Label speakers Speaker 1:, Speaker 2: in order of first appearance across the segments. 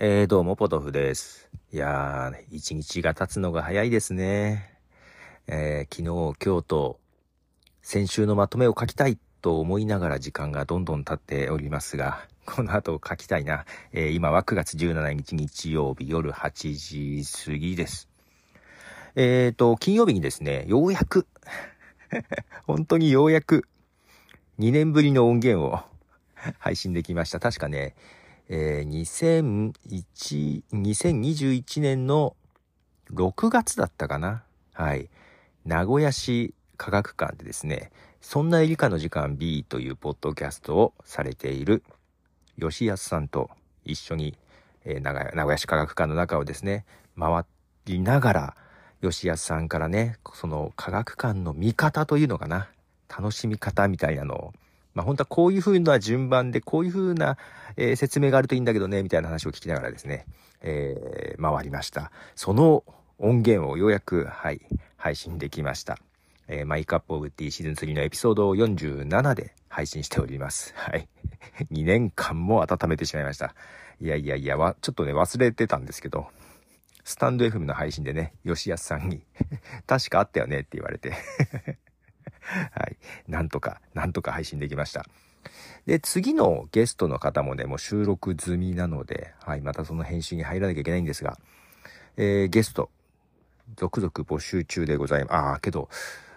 Speaker 1: えー、どうも、ポトフです。いやー、一日が経つのが早いですね。えー、昨日、今日と、先週のまとめを書きたいと思いながら時間がどんどん経っておりますが、この後書きたいな。えー、今は9月17日日曜日夜8時過ぎです。えーと、金曜日にですね、ようやく、本当にようやく、2年ぶりの音源を配信できました。確かね、えー、2001 2021年の6月だったかな。はい。名古屋市科学館でですね、そんなエリカの時間 B というポッドキャストをされている吉安さんと一緒に、えー、名古屋市科学館の中をですね、回りながら、吉安さんからね、その科学館の見方というのかな、楽しみ方みたいなのをまあ本当はこういう風な順番でこういう風な、えー、説明があるといいんだけどね、みたいな話を聞きながらですね、えー、回りました。その音源をようやく、はい、配信できました。えー、マイカップオブティーシーズン3のエピソード47で配信しております。はい。2年間も温めてしまいました。いやいやいや、わ、ちょっとね、忘れてたんですけど、スタンド FM の配信でね、吉安さんに、確かあったよねって言われてはい。なんとか、なんとか配信できました。で、次のゲストの方もね、もう収録済みなので、はい、またその編集に入らなきゃいけないんですが、えー、ゲスト、続々募集中でございます。ああ、けど、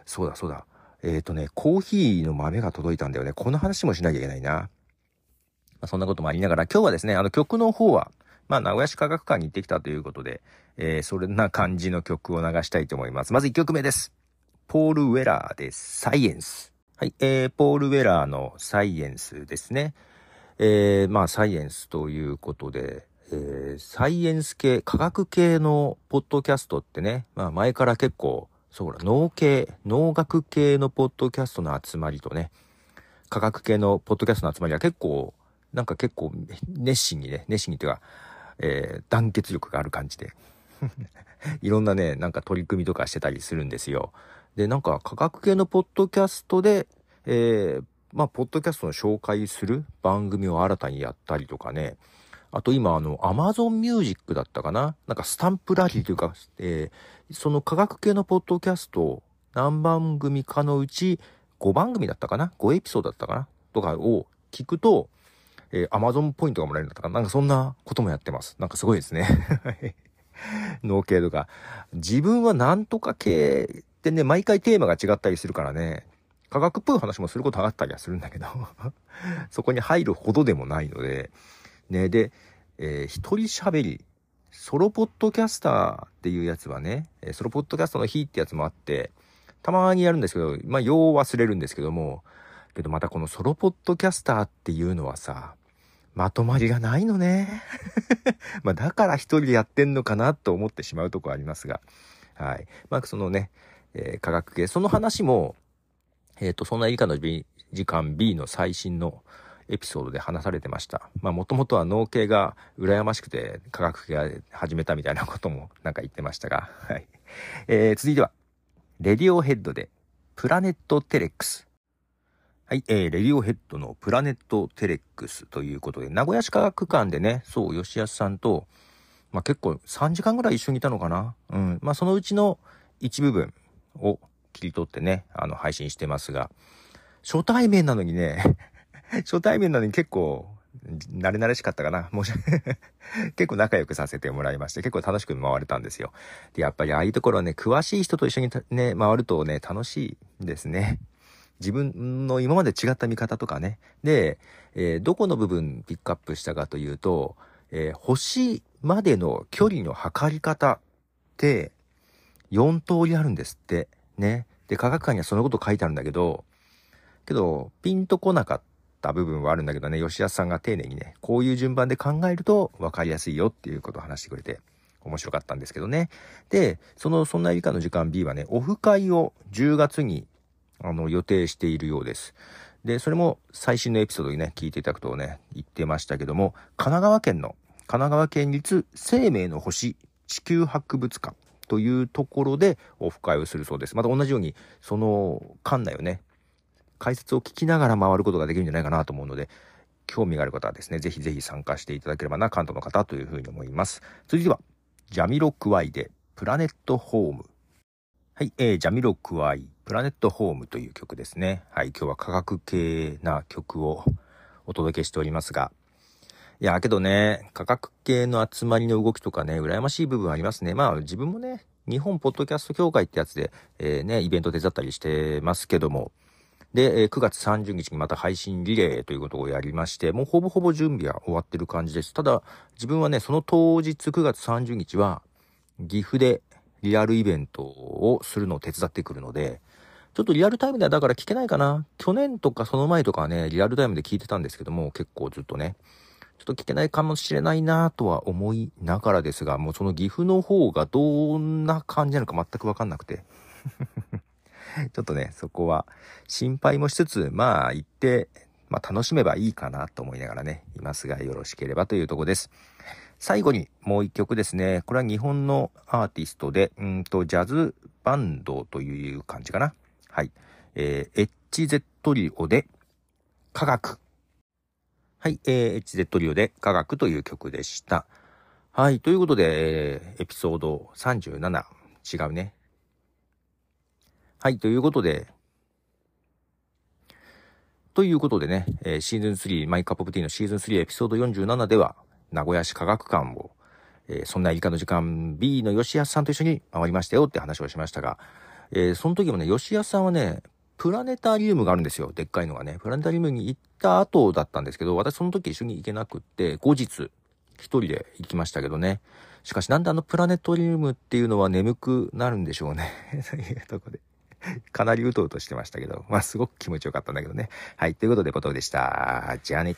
Speaker 1: そうだそうだ。えっ、ー、とね、コーヒーの豆が届いたんだよね。この話もしなきゃいけないな。まあ、そんなこともありながら、今日はですね、あの曲の方は、まあ、名古屋市科学館に行ってきたということで、えー、それな感じの曲を流したいと思います。まず1曲目です。ポール・ウェラーでサイエンス。はい、えー、ポール・ウェラーのサイエンスですね。えー、まあ、サイエンスということで、えー、サイエンス系、科学系のポッドキャストってね、まあ、前から結構、そうだ、脳系、脳学系のポッドキャストの集まりとね、科学系のポッドキャストの集まりは結構、なんか結構熱心にね、熱心にっていうか、えー、団結力がある感じで。いろんなね、なんか取り組みとかしてたりするんですよ。で、なんか科学系のポッドキャストで、えー、まあ、ポッドキャストの紹介する番組を新たにやったりとかね。あと今、あの、アマゾンミュージックだったかな？なんかスタンプラリーというか、えー、その科学系のポッドキャスト何番組かのうち5番組だったかな ?5 エピソードだったかな？とかを聞くと、えー、アマゾンポイントがもらえるんだったかな？なんかそんなこともやってます。なんかすごいですね。脳系とか。自分はなんとか系ってね、毎回テーマが違ったりするからね、科学っぽい話もすることあったりはするんだけど そこに入るほどでもないので、ね、で、えー、一人喋り、ソロポッドキャスターっていうやつはね、ソロポッドキャストの日ってやつもあって、たまにやるんですけど、まあ、よう忘れるんですけども、けどまたこのソロポッドキャスターっていうのはさ、まとまりがないのね。まあだから一人でやってんのかなと思ってしまうとこありますが。はい。まあそのね、えー、科学系、その話も、えっ、ー、と、そんな以下の時間 B の最新のエピソードで話されてました。まあもともとは脳系が羨ましくて科学系が始めたみたいなこともなんか言ってましたが。はい。えー、続いては、レディオヘッドでプラネットテレックス。はい、えー、レディオヘッドのプラネットテレックスということで、名古屋市科学館でね、そう、吉安さんと、まあ結構3時間ぐらい一緒にいたのかなうん。まあそのうちの一部分を切り取ってね、あの、配信してますが、初対面なのにね、初対面なのに結構、慣れ慣れしかったかなもし、結構仲良くさせてもらいまして、結構楽しく回れたんですよ。で、やっぱりああいうところはね、詳しい人と一緒にね、回るとね、楽しいですね。自分の今まで違った見方とかね。で、えー、どこの部分ピックアップしたかというと、えー、星までの距離の測り方って4通りあるんですって。ね。で、科学館にはそのこと書いてあるんだけど、けど、ピンとこなかった部分はあるんだけどね、吉安さんが丁寧にね、こういう順番で考えると分かりやすいよっていうことを話してくれて、面白かったんですけどね。で、その、そんな以下の時間 B はね、オフ会を10月にあの、予定しているようです。で、それも最新のエピソードにね、聞いていただくとね、言ってましたけども、神奈川県の、神奈川県立生命の星地球博物館というところでオフ会をするそうです。また同じように、その館内をね、解説を聞きながら回ることができるんじゃないかなと思うので、興味がある方はですね、ぜひぜひ参加していただければな、関東の方というふうに思います。続いては、ジャミロクワイで、プラネットホーム。はい、えー、ジャミロクワイ、プラネットホームという曲ですね。はい、今日は科学系な曲をお届けしておりますが、いや、けどね、科学系の集まりの動きとかね、羨ましい部分ありますね。まあ、自分もね、日本ポッドキャスト協会ってやつで、えー、ね、イベント手伝ったりしてますけども、でえ、9月30日にまた配信リレーということをやりまして、もうほぼほぼ準備は終わってる感じです。ただ、自分はね、その当日9月30日は、岐阜でリアルイベントをするのを手伝ってくるので、ちょっとリアルタイムではだから聞けないかな。去年とかその前とかはね、リアルタイムで聞いてたんですけども、結構ずっとね、ちょっと聞けないかもしれないなとは思いながらですが、もうその岐阜の方がどんな感じなのか全くわかんなくて。ちょっとね、そこは心配もしつつ、まあ行って、まあ楽しめばいいかなと思いながらね、いますがよろしければというとこです。最後にもう一曲ですね。これは日本のアーティストで、うんと、ジャズバンドという感じかな。はい。えー、HZ リオで科学。はい。えー、HZ リオで科学という曲でした。はい。ということで、えー、エピソード37。違うね。はい、ということで、ということでね、えー、シーズン3、マイカップオブティーのシーズン3エピソード47では、名古屋市科学館を、えー、そんなイカの時間 B の吉安さんと一緒に回りましたよって話をしましたが、えー、その時もね、吉安さんはね、プラネタリウムがあるんですよ。でっかいのがね。プラネタリウムに行った後だったんですけど、私その時一緒に行けなくって、後日、一人で行きましたけどね。しかしなんであのプラネトリウムっていうのは眠くなるんでしょうね。というとこで。かなりうとうとしてましたけど、まあすごく気持ちよかったんだけどね。はい、ということで、ことでした。じゃあね。